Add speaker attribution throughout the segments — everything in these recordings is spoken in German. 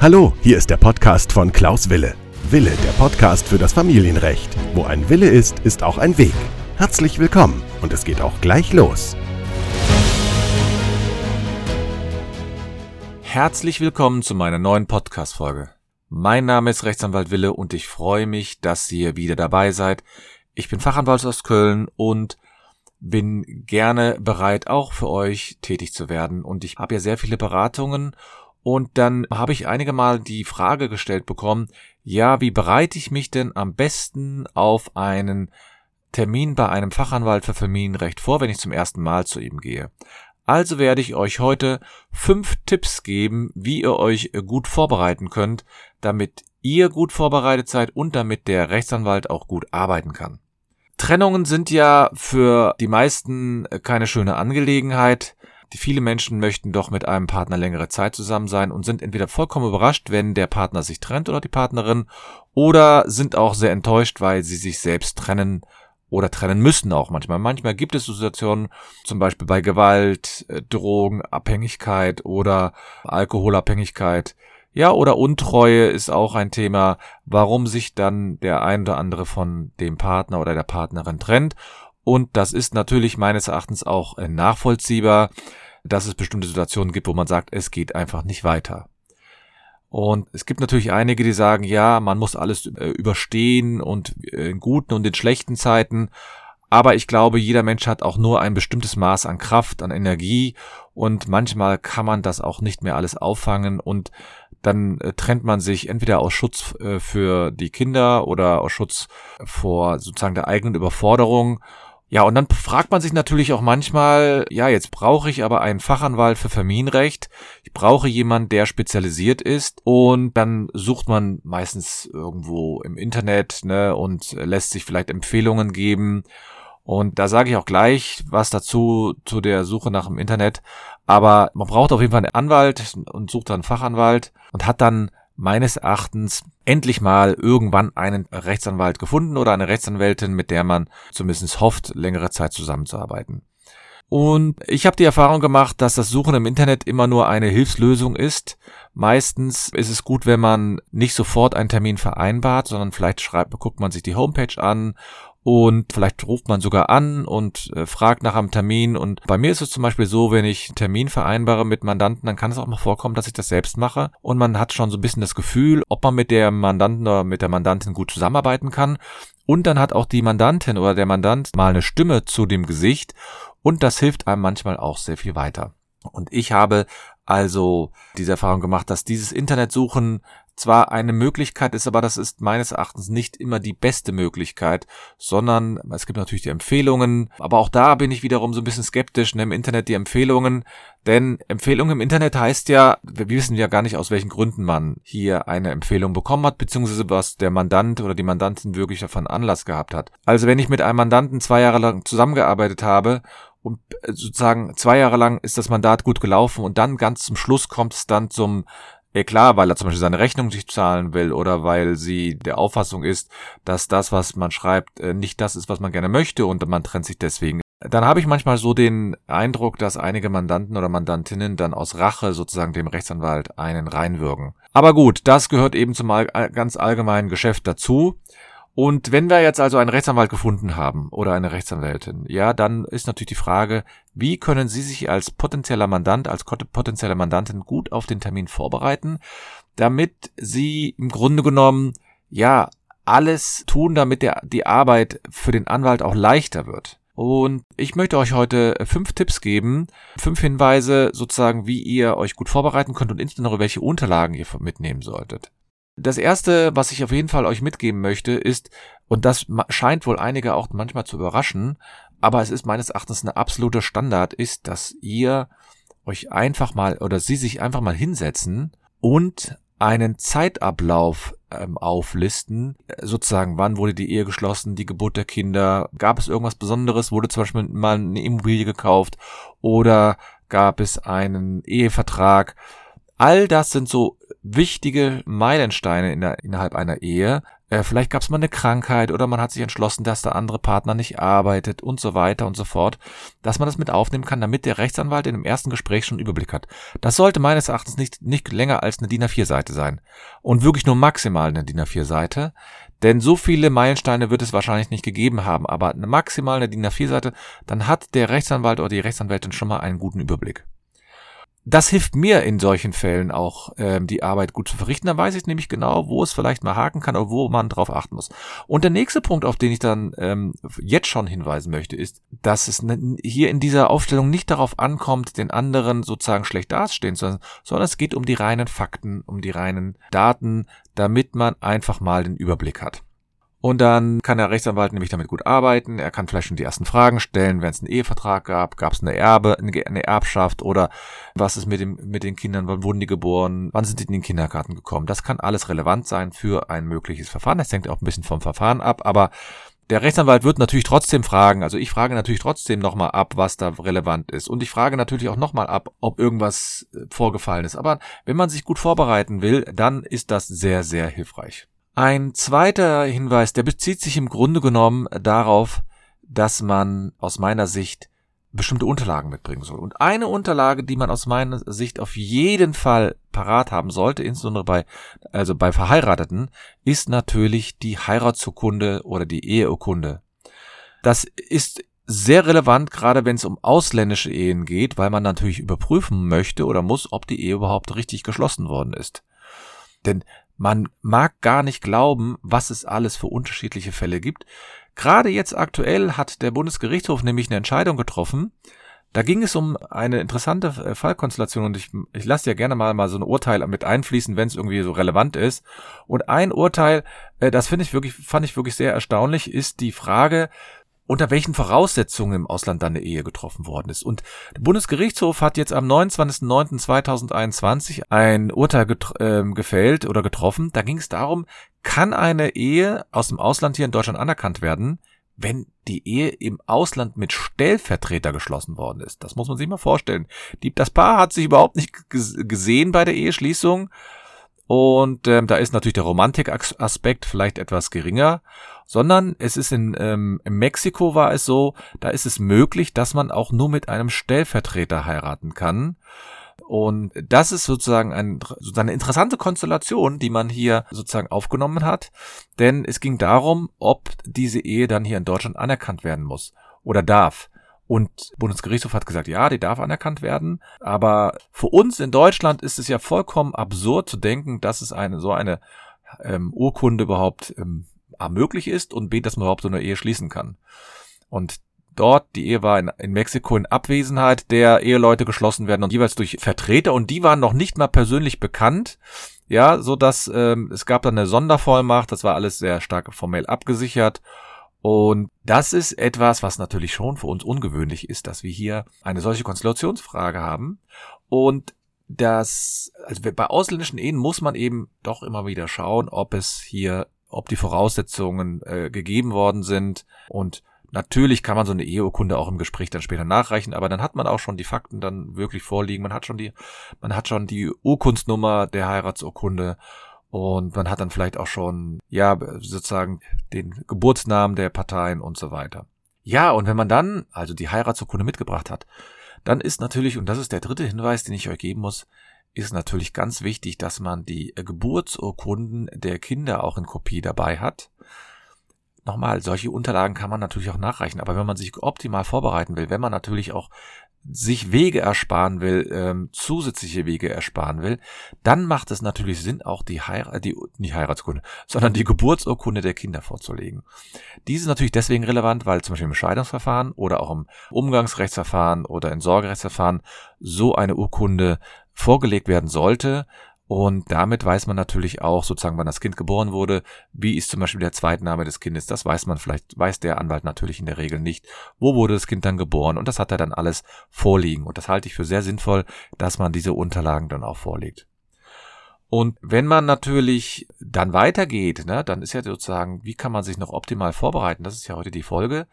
Speaker 1: Hallo, hier ist der Podcast von Klaus Wille. Wille, der Podcast für das Familienrecht. Wo ein Wille ist, ist auch ein Weg. Herzlich willkommen und es geht auch gleich los.
Speaker 2: Herzlich willkommen zu meiner neuen Podcast-Folge. Mein Name ist Rechtsanwalt Wille und ich freue mich, dass ihr wieder dabei seid. Ich bin Fachanwalt aus Köln und bin gerne bereit, auch für euch tätig zu werden. Und ich habe ja sehr viele Beratungen und dann habe ich einige Mal die Frage gestellt bekommen, ja, wie bereite ich mich denn am besten auf einen Termin bei einem Fachanwalt für Familienrecht vor, wenn ich zum ersten Mal zu ihm gehe? Also werde ich euch heute fünf Tipps geben, wie ihr euch gut vorbereiten könnt, damit ihr gut vorbereitet seid und damit der Rechtsanwalt auch gut arbeiten kann. Trennungen sind ja für die meisten keine schöne Angelegenheit. Viele Menschen möchten doch mit einem Partner längere Zeit zusammen sein und sind entweder vollkommen überrascht, wenn der Partner sich trennt oder die Partnerin, oder sind auch sehr enttäuscht, weil sie sich selbst trennen oder trennen müssen auch manchmal. Manchmal gibt es Situationen, zum Beispiel bei Gewalt, äh, Drogenabhängigkeit oder Alkoholabhängigkeit, ja, oder Untreue ist auch ein Thema, warum sich dann der ein oder andere von dem Partner oder der Partnerin trennt. Und das ist natürlich meines Erachtens auch äh, nachvollziehbar, dass es bestimmte Situationen gibt, wo man sagt, es geht einfach nicht weiter. Und es gibt natürlich einige, die sagen, ja, man muss alles äh, überstehen und äh, in guten und in schlechten Zeiten. Aber ich glaube, jeder Mensch hat auch nur ein bestimmtes Maß an Kraft, an Energie und manchmal kann man das auch nicht mehr alles auffangen und dann äh, trennt man sich entweder aus Schutz äh, für die Kinder oder aus Schutz vor sozusagen der eigenen Überforderung. Ja, und dann fragt man sich natürlich auch manchmal, ja, jetzt brauche ich aber einen Fachanwalt für Familienrecht. Ich brauche jemanden, der spezialisiert ist. Und dann sucht man meistens irgendwo im Internet, ne, und lässt sich vielleicht Empfehlungen geben. Und da sage ich auch gleich was dazu zu der Suche nach dem Internet. Aber man braucht auf jeden Fall einen Anwalt und sucht dann einen Fachanwalt und hat dann meines Erachtens endlich mal irgendwann einen Rechtsanwalt gefunden oder eine Rechtsanwältin, mit der man zumindest hofft, längere Zeit zusammenzuarbeiten. Und ich habe die Erfahrung gemacht, dass das Suchen im Internet immer nur eine Hilfslösung ist. Meistens ist es gut, wenn man nicht sofort einen Termin vereinbart, sondern vielleicht schreibt, guckt man sich die Homepage an und vielleicht ruft man sogar an und äh, fragt nach einem Termin. Und bei mir ist es zum Beispiel so, wenn ich einen Termin vereinbare mit Mandanten, dann kann es auch mal vorkommen, dass ich das selbst mache. Und man hat schon so ein bisschen das Gefühl, ob man mit der Mandanten oder mit der Mandantin gut zusammenarbeiten kann. Und dann hat auch die Mandantin oder der Mandant mal eine Stimme zu dem Gesicht. Und das hilft einem manchmal auch sehr viel weiter. Und ich habe also diese Erfahrung gemacht, dass dieses Internetsuchen zwar eine Möglichkeit ist, aber das ist meines Erachtens nicht immer die beste Möglichkeit, sondern es gibt natürlich die Empfehlungen, aber auch da bin ich wiederum so ein bisschen skeptisch, ne, im Internet die Empfehlungen, denn Empfehlung im Internet heißt ja, wir wissen ja gar nicht, aus welchen Gründen man hier eine Empfehlung bekommen hat, beziehungsweise was der Mandant oder die Mandantin wirklich davon Anlass gehabt hat. Also wenn ich mit einem Mandanten zwei Jahre lang zusammengearbeitet habe und äh, sozusagen zwei Jahre lang ist das Mandat gut gelaufen und dann ganz zum Schluss kommt es dann zum ja klar, weil er zum Beispiel seine Rechnung nicht zahlen will oder weil sie der Auffassung ist, dass das, was man schreibt, äh, nicht das ist, was man gerne möchte und man trennt sich deswegen. Dann habe ich manchmal so den Eindruck, dass einige Mandanten oder Mandantinnen dann aus Rache sozusagen dem Rechtsanwalt einen reinwürgen. Aber gut, das gehört eben zum ganz allgemeinen Geschäft dazu. Und wenn wir jetzt also einen Rechtsanwalt gefunden haben oder eine Rechtsanwältin, ja, dann ist natürlich die Frage, wie können Sie sich als potenzieller Mandant, als potenzielle Mandantin gut auf den Termin vorbereiten, damit Sie im Grunde genommen, ja, alles tun, damit der, die Arbeit für den Anwalt auch leichter wird. Und ich möchte euch heute fünf Tipps geben, fünf Hinweise sozusagen, wie ihr euch gut vorbereiten könnt und insbesondere welche Unterlagen ihr mitnehmen solltet. Das erste, was ich auf jeden Fall euch mitgeben möchte, ist, und das scheint wohl einige auch manchmal zu überraschen, aber es ist meines Erachtens eine absolute Standard, ist, dass ihr euch einfach mal oder sie sich einfach mal hinsetzen und einen Zeitablauf ähm, auflisten, sozusagen, wann wurde die Ehe geschlossen, die Geburt der Kinder, gab es irgendwas Besonderes, wurde zum Beispiel mal eine Immobilie gekauft oder gab es einen Ehevertrag. All das sind so wichtige Meilensteine in der, innerhalb einer Ehe, äh, vielleicht gab es mal eine Krankheit oder man hat sich entschlossen, dass der andere Partner nicht arbeitet und so weiter und so fort, dass man das mit aufnehmen kann, damit der Rechtsanwalt in dem ersten Gespräch schon Überblick hat. Das sollte meines Erachtens nicht, nicht länger als eine DIN A4-Seite sein. Und wirklich nur maximal eine DIN A4-Seite, denn so viele Meilensteine wird es wahrscheinlich nicht gegeben haben, aber maximal eine DIN A4-Seite, dann hat der Rechtsanwalt oder die Rechtsanwältin schon mal einen guten Überblick das hilft mir in solchen Fällen auch, ähm, die Arbeit gut zu verrichten. Dann weiß ich nämlich genau, wo es vielleicht mal haken kann oder wo man drauf achten muss. Und der nächste Punkt, auf den ich dann ähm, jetzt schon hinweisen möchte, ist, dass es hier in dieser Aufstellung nicht darauf ankommt, den anderen sozusagen schlecht dastehen zu lassen, sondern es geht um die reinen Fakten, um die reinen Daten, damit man einfach mal den Überblick hat. Und dann kann der Rechtsanwalt nämlich damit gut arbeiten. Er kann vielleicht schon die ersten Fragen stellen, wenn es einen Ehevertrag gab, gab es eine Erbe, eine Erbschaft oder was ist mit, dem, mit den Kindern, wann wurden die geboren, wann sind die in den Kindergarten gekommen. Das kann alles relevant sein für ein mögliches Verfahren. Das hängt auch ein bisschen vom Verfahren ab, aber der Rechtsanwalt wird natürlich trotzdem fragen, also ich frage natürlich trotzdem nochmal ab, was da relevant ist. Und ich frage natürlich auch nochmal ab, ob irgendwas äh, vorgefallen ist. Aber wenn man sich gut vorbereiten will, dann ist das sehr, sehr hilfreich. Ein zweiter Hinweis, der bezieht sich im Grunde genommen darauf, dass man aus meiner Sicht bestimmte Unterlagen mitbringen soll. Und eine Unterlage, die man aus meiner Sicht auf jeden Fall parat haben sollte, insbesondere bei, also bei Verheirateten, ist natürlich die Heiratsurkunde oder die Eheurkunde. Das ist sehr relevant, gerade wenn es um ausländische Ehen geht, weil man natürlich überprüfen möchte oder muss, ob die Ehe überhaupt richtig geschlossen worden ist. Denn man mag gar nicht glauben, was es alles für unterschiedliche Fälle gibt. Gerade jetzt aktuell hat der Bundesgerichtshof nämlich eine Entscheidung getroffen. Da ging es um eine interessante äh, Fallkonstellation und ich, ich lasse ja gerne mal, mal so ein Urteil mit einfließen, wenn es irgendwie so relevant ist. Und ein Urteil, äh, das finde ich wirklich, fand ich wirklich sehr erstaunlich, ist die Frage, unter welchen Voraussetzungen im Ausland dann eine Ehe getroffen worden ist. Und der Bundesgerichtshof hat jetzt am 29.09.2021 ein Urteil äh, gefällt oder getroffen. Da ging es darum, kann eine Ehe aus dem Ausland hier in Deutschland anerkannt werden, wenn die Ehe im Ausland mit Stellvertreter geschlossen worden ist. Das muss man sich mal vorstellen. Die, das Paar hat sich überhaupt nicht gesehen bei der Eheschließung und ähm, da ist natürlich der Romantikaspekt vielleicht etwas geringer, sondern es ist in, ähm, in Mexiko war es so, da ist es möglich, dass man auch nur mit einem Stellvertreter heiraten kann. Und das ist sozusagen, ein, sozusagen eine interessante Konstellation, die man hier sozusagen aufgenommen hat. Denn es ging darum, ob diese Ehe dann hier in Deutschland anerkannt werden muss oder darf. Und Bundesgerichtshof hat gesagt, ja, die darf anerkannt werden. Aber für uns in Deutschland ist es ja vollkommen absurd zu denken, dass es eine so eine ähm, Urkunde überhaupt ähm, A möglich ist und B, dass man überhaupt so eine Ehe schließen kann. Und dort, die Ehe war in, in Mexiko in Abwesenheit der Eheleute geschlossen werden und jeweils durch Vertreter und die waren noch nicht mal persönlich bekannt. Ja, so dass ähm, es gab dann eine Sondervollmacht, das war alles sehr stark formell abgesichert und das ist etwas, was natürlich schon für uns ungewöhnlich ist, dass wir hier eine solche Konstellationsfrage haben. Und das, also bei ausländischen Ehen muss man eben doch immer wieder schauen, ob es hier, ob die Voraussetzungen äh, gegeben worden sind. Und natürlich kann man so eine Eheurkunde auch im Gespräch dann später nachreichen, aber dann hat man auch schon die Fakten dann wirklich vorliegen. Man hat schon die, man hat schon die Urkundsnummer der Heiratsurkunde und man hat dann vielleicht auch schon, ja, sozusagen den Geburtsnamen der Parteien und so weiter. Ja, und wenn man dann also die Heiratsurkunde mitgebracht hat, dann ist natürlich, und das ist der dritte Hinweis, den ich euch geben muss, ist natürlich ganz wichtig, dass man die Geburtsurkunden der Kinder auch in Kopie dabei hat. Nochmal, solche Unterlagen kann man natürlich auch nachreichen, aber wenn man sich optimal vorbereiten will, wenn man natürlich auch sich Wege ersparen will, ähm, zusätzliche Wege ersparen will, dann macht es natürlich Sinn, auch die Heirat, die, nicht Heiratsurkunde, sondern die Geburtsurkunde der Kinder vorzulegen. Dies ist natürlich deswegen relevant, weil zum Beispiel im Scheidungsverfahren oder auch im Umgangsrechtsverfahren oder im Sorgerechtsverfahren so eine Urkunde vorgelegt werden sollte, und damit weiß man natürlich auch sozusagen, wann das Kind geboren wurde. Wie ist zum Beispiel der Zweitname des Kindes? Das weiß man vielleicht, weiß der Anwalt natürlich in der Regel nicht. Wo wurde das Kind dann geboren? Und das hat er dann alles vorliegen. Und das halte ich für sehr sinnvoll, dass man diese Unterlagen dann auch vorlegt. Und wenn man natürlich dann weitergeht, ne, dann ist ja sozusagen, wie kann man sich noch optimal vorbereiten? Das ist ja heute die Folge.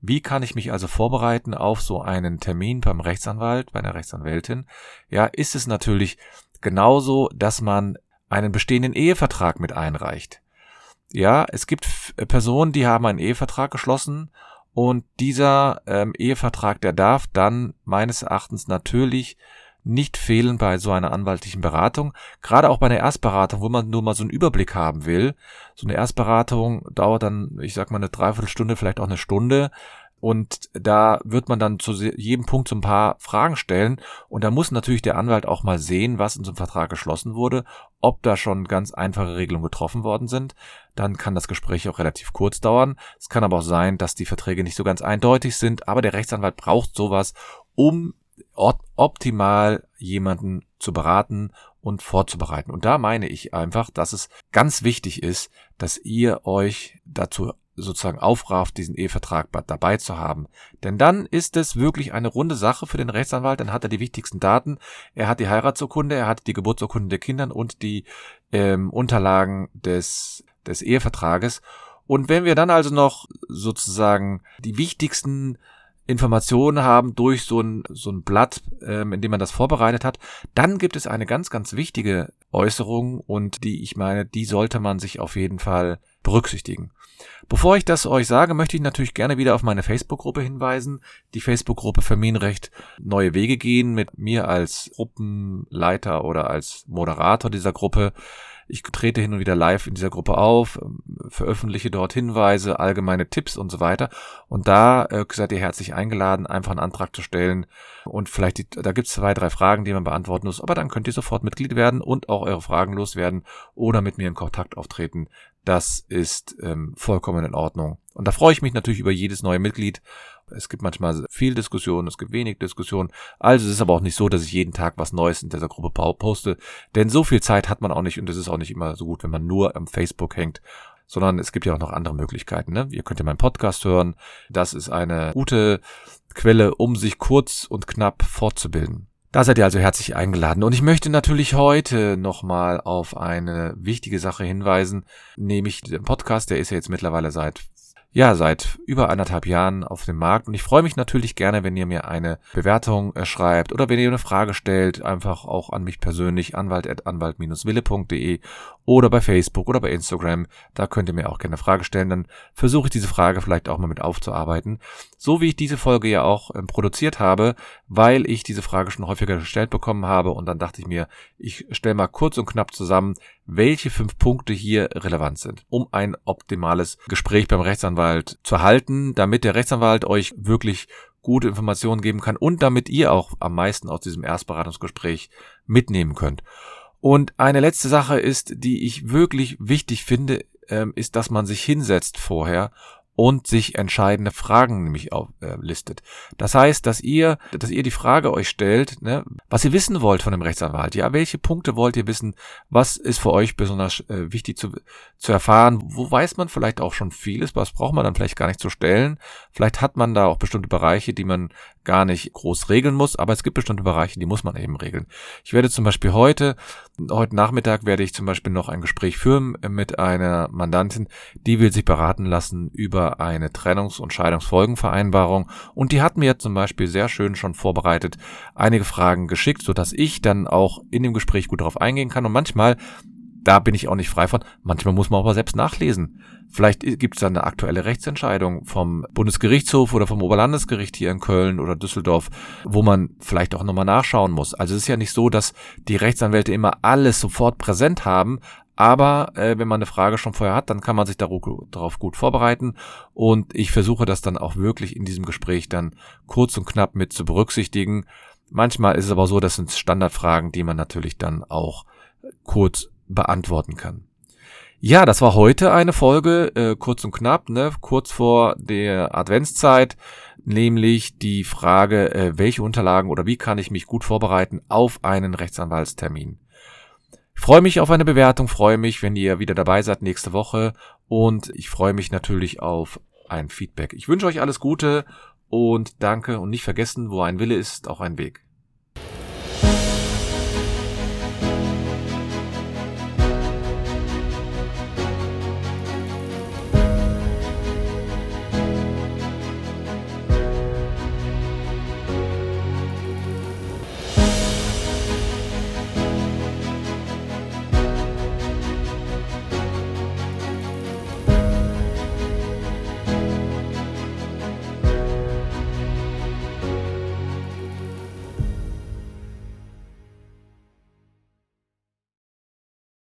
Speaker 2: Wie kann ich mich also vorbereiten auf so einen Termin beim Rechtsanwalt, bei einer Rechtsanwältin? Ja, ist es natürlich Genauso, dass man einen bestehenden Ehevertrag mit einreicht. Ja, es gibt Personen, die haben einen Ehevertrag geschlossen und dieser ähm, Ehevertrag, der darf dann meines Erachtens natürlich nicht fehlen bei so einer anwaltlichen Beratung. Gerade auch bei einer Erstberatung, wo man nur mal so einen Überblick haben will. So eine Erstberatung dauert dann, ich sag mal, eine Dreiviertelstunde, vielleicht auch eine Stunde. Und da wird man dann zu jedem Punkt so ein paar Fragen stellen. Und da muss natürlich der Anwalt auch mal sehen, was in so einem Vertrag geschlossen wurde, ob da schon ganz einfache Regelungen getroffen worden sind. Dann kann das Gespräch auch relativ kurz dauern. Es kann aber auch sein, dass die Verträge nicht so ganz eindeutig sind. Aber der Rechtsanwalt braucht sowas, um optimal jemanden zu beraten und vorzubereiten. Und da meine ich einfach, dass es ganz wichtig ist, dass ihr euch dazu sozusagen aufrafft, diesen Ehevertrag dabei zu haben. Denn dann ist es wirklich eine runde Sache für den Rechtsanwalt, dann hat er die wichtigsten Daten, er hat die Heiratsurkunde, er hat die Geburtsurkunde der Kindern und die ähm, Unterlagen des, des Ehevertrages. Und wenn wir dann also noch sozusagen die wichtigsten Informationen haben durch so ein, so ein Blatt, ähm, in dem man das vorbereitet hat, dann gibt es eine ganz, ganz wichtige Äußerung und die, ich meine, die sollte man sich auf jeden Fall berücksichtigen. Bevor ich das euch sage, möchte ich natürlich gerne wieder auf meine Facebook-Gruppe hinweisen. Die Facebook-Gruppe Familienrecht Neue Wege gehen mit mir als Gruppenleiter oder als Moderator dieser Gruppe. Ich trete hin und wieder live in dieser Gruppe auf, ähm, veröffentliche dort Hinweise, allgemeine Tipps und so weiter. Und da äh, seid ihr herzlich eingeladen, einfach einen Antrag zu stellen. Und vielleicht, die, da gibt es zwei, drei Fragen, die man beantworten muss. Aber dann könnt ihr sofort Mitglied werden und auch eure Fragen loswerden oder mit mir in Kontakt auftreten. Das ist ähm, vollkommen in Ordnung. Und da freue ich mich natürlich über jedes neue Mitglied. Es gibt manchmal viel Diskussion, es gibt wenig Diskussion. Also es ist aber auch nicht so, dass ich jeden Tag was Neues in dieser Gruppe poste. Denn so viel Zeit hat man auch nicht und es ist auch nicht immer so gut, wenn man nur am Facebook hängt sondern es gibt ja auch noch andere Möglichkeiten. Ne? Ihr könnt ja meinen Podcast hören. Das ist eine gute Quelle, um sich kurz und knapp fortzubilden. Da seid ihr also herzlich eingeladen. Und ich möchte natürlich heute nochmal auf eine wichtige Sache hinweisen, nämlich den Podcast, der ist ja jetzt mittlerweile seit ja, seit über anderthalb Jahren auf dem Markt. Und ich freue mich natürlich gerne, wenn ihr mir eine Bewertung äh, schreibt oder wenn ihr eine Frage stellt, einfach auch an mich persönlich, anwalt.anwalt-wille.de oder bei Facebook oder bei Instagram, da könnt ihr mir auch gerne eine Frage stellen, dann versuche ich diese Frage vielleicht auch mal mit aufzuarbeiten, so wie ich diese Folge ja auch ähm, produziert habe, weil ich diese Frage schon häufiger gestellt bekommen habe und dann dachte ich mir, ich stelle mal kurz und knapp zusammen, welche fünf Punkte hier relevant sind, um ein optimales Gespräch beim Rechtsanwalt zu halten, damit der Rechtsanwalt euch wirklich gute Informationen geben kann und damit ihr auch am meisten aus diesem Erstberatungsgespräch mitnehmen könnt. Und eine letzte Sache ist, die ich wirklich wichtig finde, ähm, ist, dass man sich hinsetzt vorher und sich entscheidende Fragen nämlich auflistet. Äh, das heißt, dass ihr, dass ihr die Frage euch stellt, ne, was ihr wissen wollt von dem Rechtsanwalt. Ja, welche Punkte wollt ihr wissen? Was ist für euch besonders äh, wichtig zu, zu erfahren? Wo weiß man vielleicht auch schon vieles? Was braucht man dann vielleicht gar nicht zu stellen? Vielleicht hat man da auch bestimmte Bereiche, die man gar nicht groß regeln muss, aber es gibt bestimmte Bereiche, die muss man eben regeln. Ich werde zum Beispiel heute, heute Nachmittag werde ich zum Beispiel noch ein Gespräch führen mit einer Mandantin, die will sich beraten lassen über eine Trennungs- und Scheidungsfolgenvereinbarung und die hat mir zum Beispiel sehr schön schon vorbereitet einige Fragen geschickt, so dass ich dann auch in dem Gespräch gut darauf eingehen kann und manchmal da bin ich auch nicht frei von. Manchmal muss man aber selbst nachlesen. Vielleicht gibt es da eine aktuelle Rechtsentscheidung vom Bundesgerichtshof oder vom Oberlandesgericht hier in Köln oder Düsseldorf, wo man vielleicht auch nochmal nachschauen muss. Also es ist ja nicht so, dass die Rechtsanwälte immer alles sofort präsent haben, aber äh, wenn man eine Frage schon vorher hat, dann kann man sich darauf gut vorbereiten. Und ich versuche das dann auch wirklich in diesem Gespräch dann kurz und knapp mit zu berücksichtigen. Manchmal ist es aber so, das sind Standardfragen, die man natürlich dann auch kurz beantworten kann. Ja, das war heute eine Folge, äh, kurz und knapp, ne, kurz vor der Adventszeit, nämlich die Frage, äh, welche Unterlagen oder wie kann ich mich gut vorbereiten auf einen Rechtsanwaltstermin. Freue mich auf eine Bewertung, freue mich, wenn ihr wieder dabei seid nächste Woche und ich freue mich natürlich auf ein Feedback. Ich wünsche euch alles Gute und danke und nicht vergessen, wo ein Wille ist, auch ein Weg.